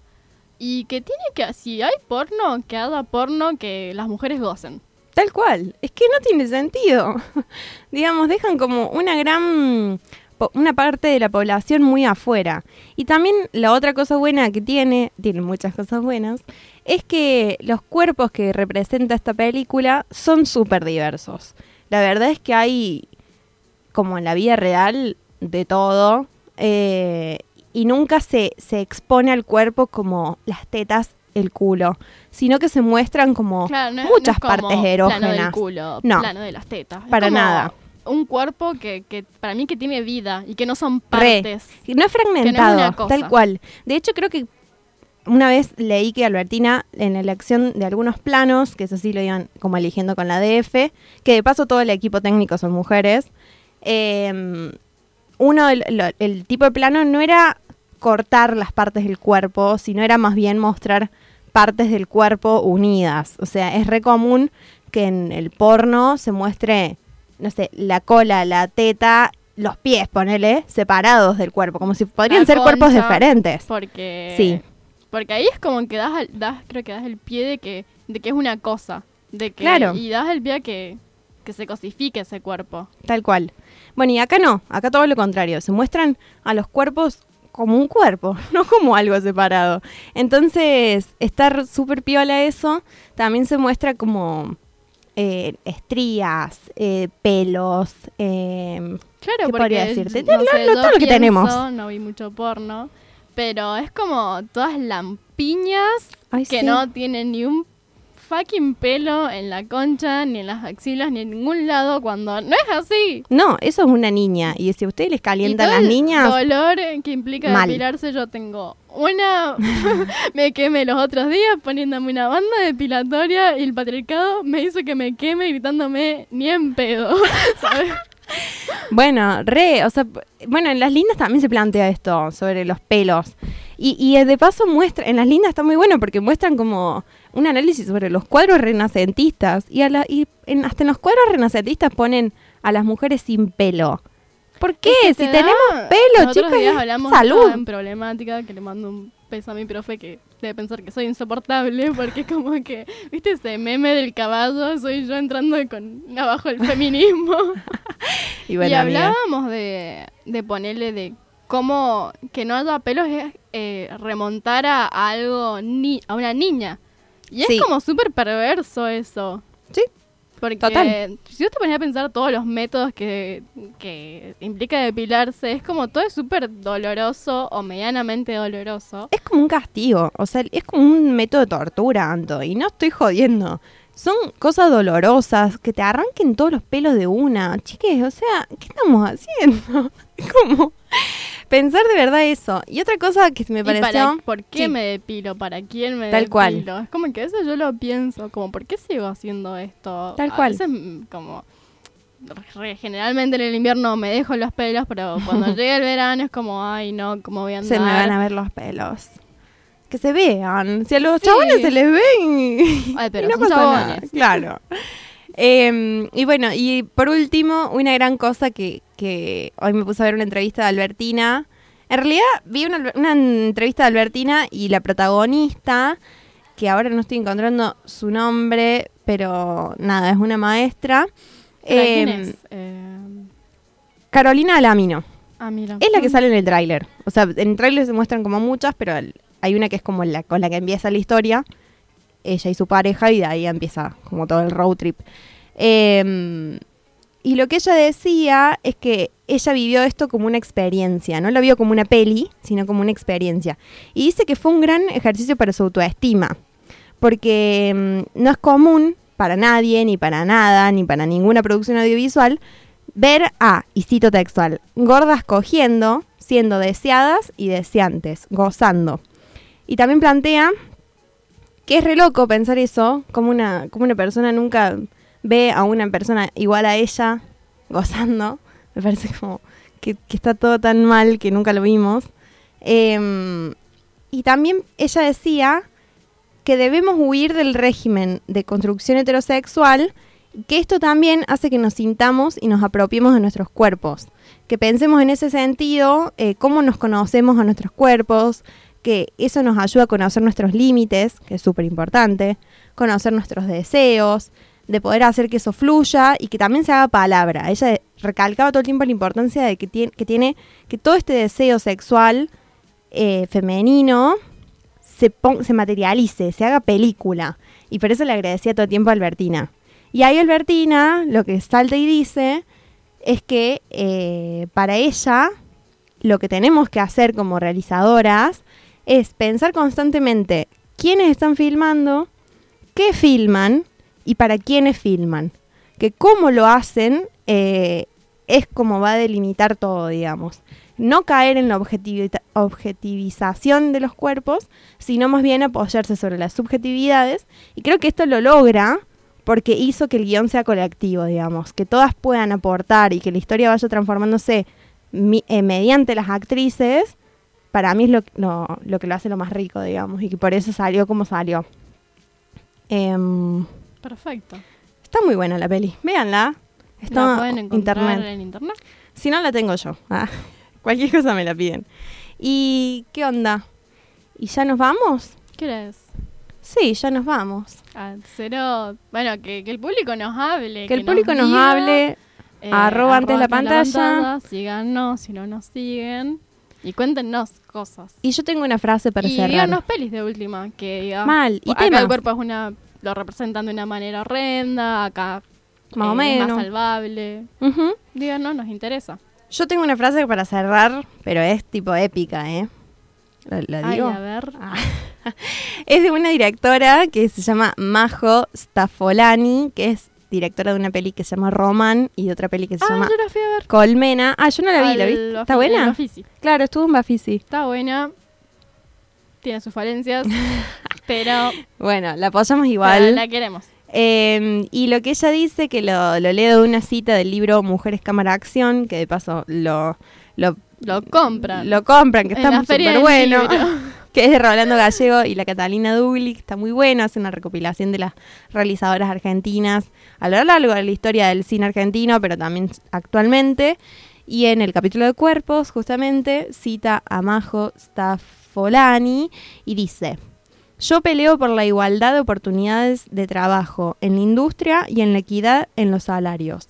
y que tiene que, si hay porno, que haga porno que las mujeres gocen. Tal cual. Es que no tiene sentido. Digamos, dejan como una gran una parte de la población muy afuera. Y también la otra cosa buena que tiene, tiene muchas cosas buenas, es que los cuerpos que representa esta película son súper diversos. La verdad es que hay, como en la vida real, de todo. eh, y nunca se, se expone al cuerpo como las tetas, el culo, sino que se muestran como Claro, no- no muchas como partes erógenas. Plano del culo, no, plano de las tetas. Para nada. Un cuerpo que, que para mí que tiene vida y que no son partes. No es Que no es fragmentado, tal cual. De hecho, creo que una vez leí que Albertina, en la elección de algunos planos, que eso sí lo iban como eligiendo con la DF, que de paso todo el equipo técnico son mujeres, eh, uno, el, lo- el tipo de plano no era cortar las partes del cuerpo, sino era más bien mostrar partes del cuerpo unidas. O sea, es re común que en el porno se muestre, no sé, la cola, la teta, los pies, ponele, separados del cuerpo, como si podrían La ser cuerpos diferentes. Porque, Sí. Porque ahí es como que das, das creo que das el pie de que, de que es una cosa. De que, Claro. Y das el pie a que, que se cosifique ese cuerpo. Tal cual. Bueno, y acá no, acá todo lo contrario. Se muestran a los cuerpos como un cuerpo, no como algo separado. Entonces, estar súper piola eso, también se muestra como eh, estrías, eh, pelos. eh, Claro, ¿Qué porque podría decirte? no sé, yo todo lo que tenemos. No vi mucho porno, pero es como todas lampiñas Ay, que sí. no tienen ni un fucking pelo en la concha, ni en las axilas, ni en ningún lado, cuando no es así. No, eso es una niña. Y si a ustedes les Y calientan todo las el niñas, dolor que implica Mal. depilarse, yo tengo una. me quemé los otros días poniéndome una banda depilatoria y el patriarcado me hizo que me queme gritándome ni en pedo. ¿sabes? Bueno, re, o sea, bueno, en las lindas también se plantea esto sobre los pelos. Y, y de paso muestra, en las lindas está muy bueno porque muestran como un análisis sobre los cuadros renacentistas. Y, a la, y en- hasta en los cuadros renacentistas ponen a las mujeres sin pelo. ¿Por qué? Es que si te tenemos pelo, chicos, días hablamos salud. en problemática, que le mando un beso a mi profe que debe pensar que soy insoportable, porque es como que, ¿viste ese meme del caballo? Soy yo entrando con abajo el feminismo. Y bueno, hablábamos de, de ponerle de cómo que no haya pelos es eh, remontar a, a algo, ni, a una niña. Y es Sí. como súper perverso eso. Sí. Porque Total. si yo te ponía a pensar todos los métodos que, que implica depilarse, es como todo es súper doloroso o medianamente doloroso. Es como un castigo, o sea, es como un método de tortura, Anto, y no estoy jodiendo. Son cosas dolorosas, que te arranquen todos los pelos de una. Chiques, o sea, ¿qué estamos haciendo? Como pensar de verdad eso. Y otra cosa que me ¿Y pareció... para, ¿Por qué Sí. me depilo? ¿Para quién me Tal depilo? cual. Es como que eso yo lo pienso, como ¿por qué sigo haciendo esto? Tal A cual. veces, mm, como generalmente en el invierno me dejo los pelos, pero cuando llega el verano es como, ay no, ¿cómo voy a andar? Se me van a ver los pelos. Que se vean. Si a los Sí. chabones se les ven Ay, pero no son pasa nada. Claro. Em, y bueno, y por último, una gran cosa que, que hoy me puse a ver una entrevista de Albertina. En realidad vi una, una entrevista de Albertina y la protagonista, que ahora no estoy encontrando su nombre, pero nada, es una maestra. ¿Pero quién Em, es? Eh, Carolina Alamino. ah, mira. Es la que sale en el tráiler. O sea, en el tráiler se muestran como muchas, pero hay una que es como la con la que empieza la historia. Ella y su pareja, y de ahí empieza como todo el road trip. Em, y lo que ella decía es que ella vivió esto como una experiencia. No lo vio como una peli, sino como una experiencia. Y dice que fue un gran ejercicio para su autoestima. Porque em, no es común para nadie, ni para nada, ni para ninguna producción audiovisual, ver a, y cito textual, gordas cogiendo, siendo deseadas y deseantes, gozando. Y también plantea que es re loco pensar eso, como una, como una persona nunca ve a una persona igual a ella gozando. Me parece como que, que está todo tan mal que nunca lo vimos. Em, y también ella decía que debemos huir del régimen de construcción heterosexual, que esto también hace que nos sintamos y nos apropiemos de nuestros cuerpos, que pensemos en ese sentido eh, cómo nos conocemos a nuestros cuerpos, que eso nos ayuda a conocer nuestros límites, que es súper importante, conocer nuestros deseos, de poder hacer que eso fluya y que también se haga palabra. Ella recalcaba todo el tiempo la importancia de que tiene que, tiene, que todo este deseo sexual eh, femenino se, se materialice, se haga película. Y por eso le agradecía todo el tiempo a Albertina. Y ahí Albertina lo que salta y dice es que eh, para ella lo que tenemos que hacer como realizadoras es pensar constantemente quiénes están filmando, qué filman y para quiénes filman. Que cómo lo hacen eh, es como va a delimitar todo, digamos. No caer en la objetivi- objetivización de los cuerpos, sino más bien apoyarse sobre las subjetividades. Y creo que esto lo logra porque hizo que el guion sea colectivo, digamos, que todas puedan aportar y que la historia vaya transformándose mi- eh, mediante las actrices, para mí es lo, lo- lo que lo hace lo más rico, digamos, y que por eso salió como salió. Em, Perfecto. está muy buena la peli, véanla. Está ¿La pueden en encontrar internet. en internet? Si no, la tengo yo. Ah, cualquier cosa me la piden. ¿Y qué onda? ¿Y ya nos vamos? ¿Qué es? Sí, ya nos vamos. Ah, cero. Bueno, que, que el público nos hable. Que el público nos diga, hable, arroba antes la antes pantalla. síganos si no nos siguen. Y cuéntenos cosas. Y yo tengo una frase para y cerrar. díganos pelis de última. Que diga, Mal, y acá temas. el cuerpo es una. Lo representan de una manera horrenda. Acá. Más o eh, es menos. Más salvable. Ujú. Díganos, nos interesa. Yo tengo una frase para cerrar, pero es tipo épica, ¿eh? ¿La, la Ay, digo? a ver. Es de una directora que se llama Majo Staffolani, que es directora de una peli que se llama Roman y de otra peli que se Ah, llama yo la fui a ver. Colmena. Ah, yo no la vi, ¿la Al viste? ¿Está buena? Bafisi. Claro, estuvo en Bafisi. Está buena. Tiene sus falencias. pero. Bueno, la apoyamos igual. la queremos. Eh, y lo que ella dice, que lo, lo leo de una cita del libro Mujeres Cámara Acción, que de paso lo, lo, Lo compran. lo compran, que En está la súper bueno. que es de Rolando Gallego y la Catalina Dugli, que está muy bueno, hace una recopilación de las realizadoras argentinas a lo largo de la historia del cine argentino, pero también actualmente. Y en el capítulo de cuerpos, justamente, cita a Majo Staffolani y dice, yo peleo por la igualdad de oportunidades de trabajo en la industria y en la equidad en los salarios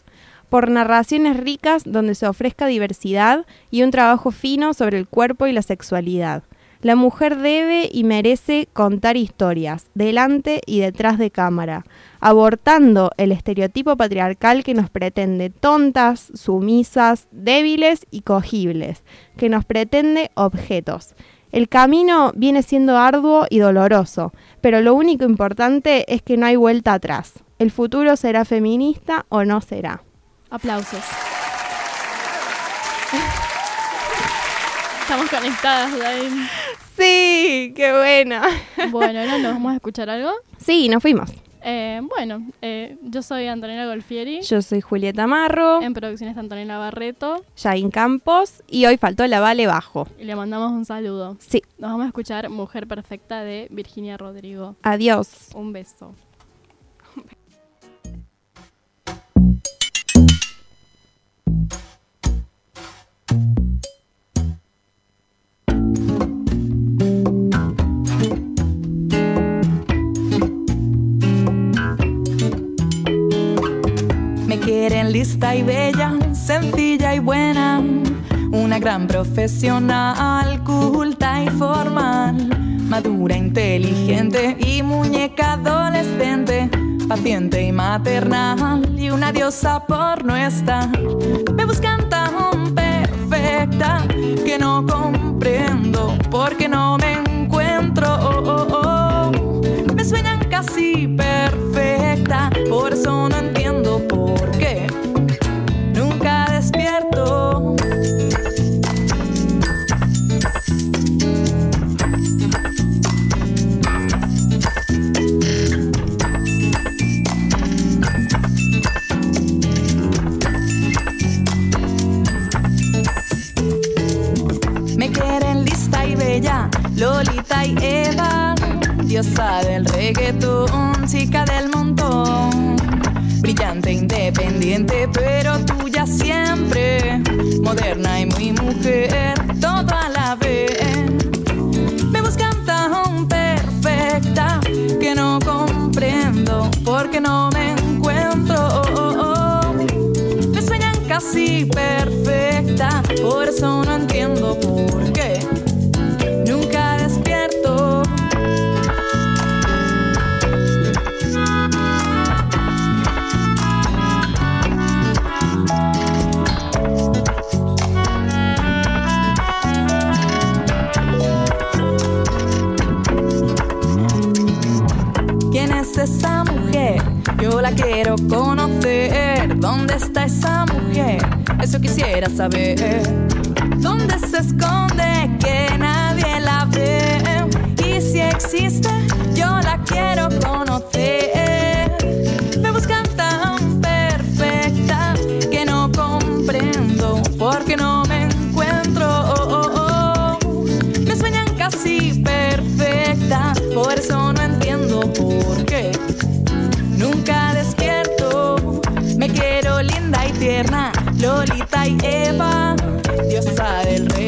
por narraciones ricas donde se ofrezca diversidad y un trabajo fino sobre el cuerpo y la sexualidad. La mujer debe y merece contar historias, delante y detrás de cámara, abortando el estereotipo patriarcal que nos pretende tontas, sumisas, débiles y cogibles, que nos pretende objetos. El camino viene siendo arduo y doloroso, pero lo único importante es que no hay vuelta atrás. El futuro será feminista o no será. Aplausos. Estamos conectadas, Dain. Sí, qué bueno. Bueno, ¿ahora nos vamos a escuchar algo? Sí, nos fuimos. Eh, bueno, eh, yo soy Antonella Golfieri. Yo soy Julieta Marro, En producción está Antonella Barreto. Jain Campos y hoy faltó la Vale Bajo. Y le mandamos un saludo. Sí. Nos vamos a escuchar Mujer Perfecta de Virginia Rodrigo. Adiós. Un beso. Quieren lista y bella, sencilla y buena, una gran profesional, culta y formal, madura, inteligente y muñeca adolescente, paciente y maternal y una diosa por no estar. Me buscan tan perfecta que no comprendo por qué no me conocer. ¿Dónde está esa mujer? Eso quisiera saber. ¿Dónde se esconde que nadie la ve? Y si existe, yo la quiero conocer.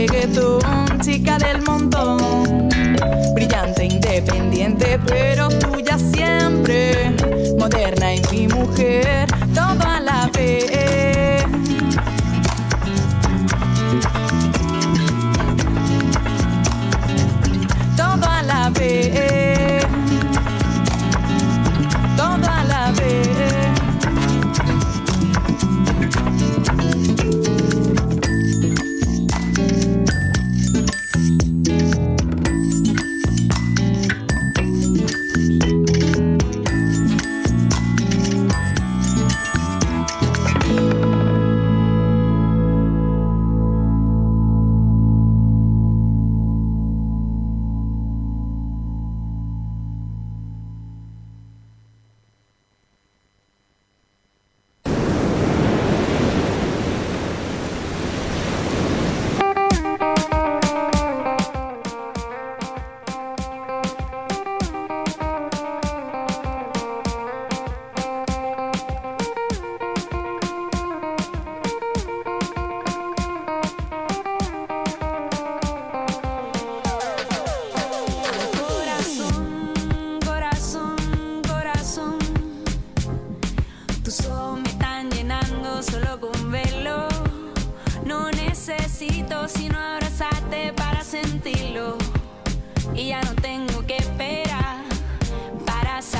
Reggaetón, chica del montón, brillante, independiente, pero.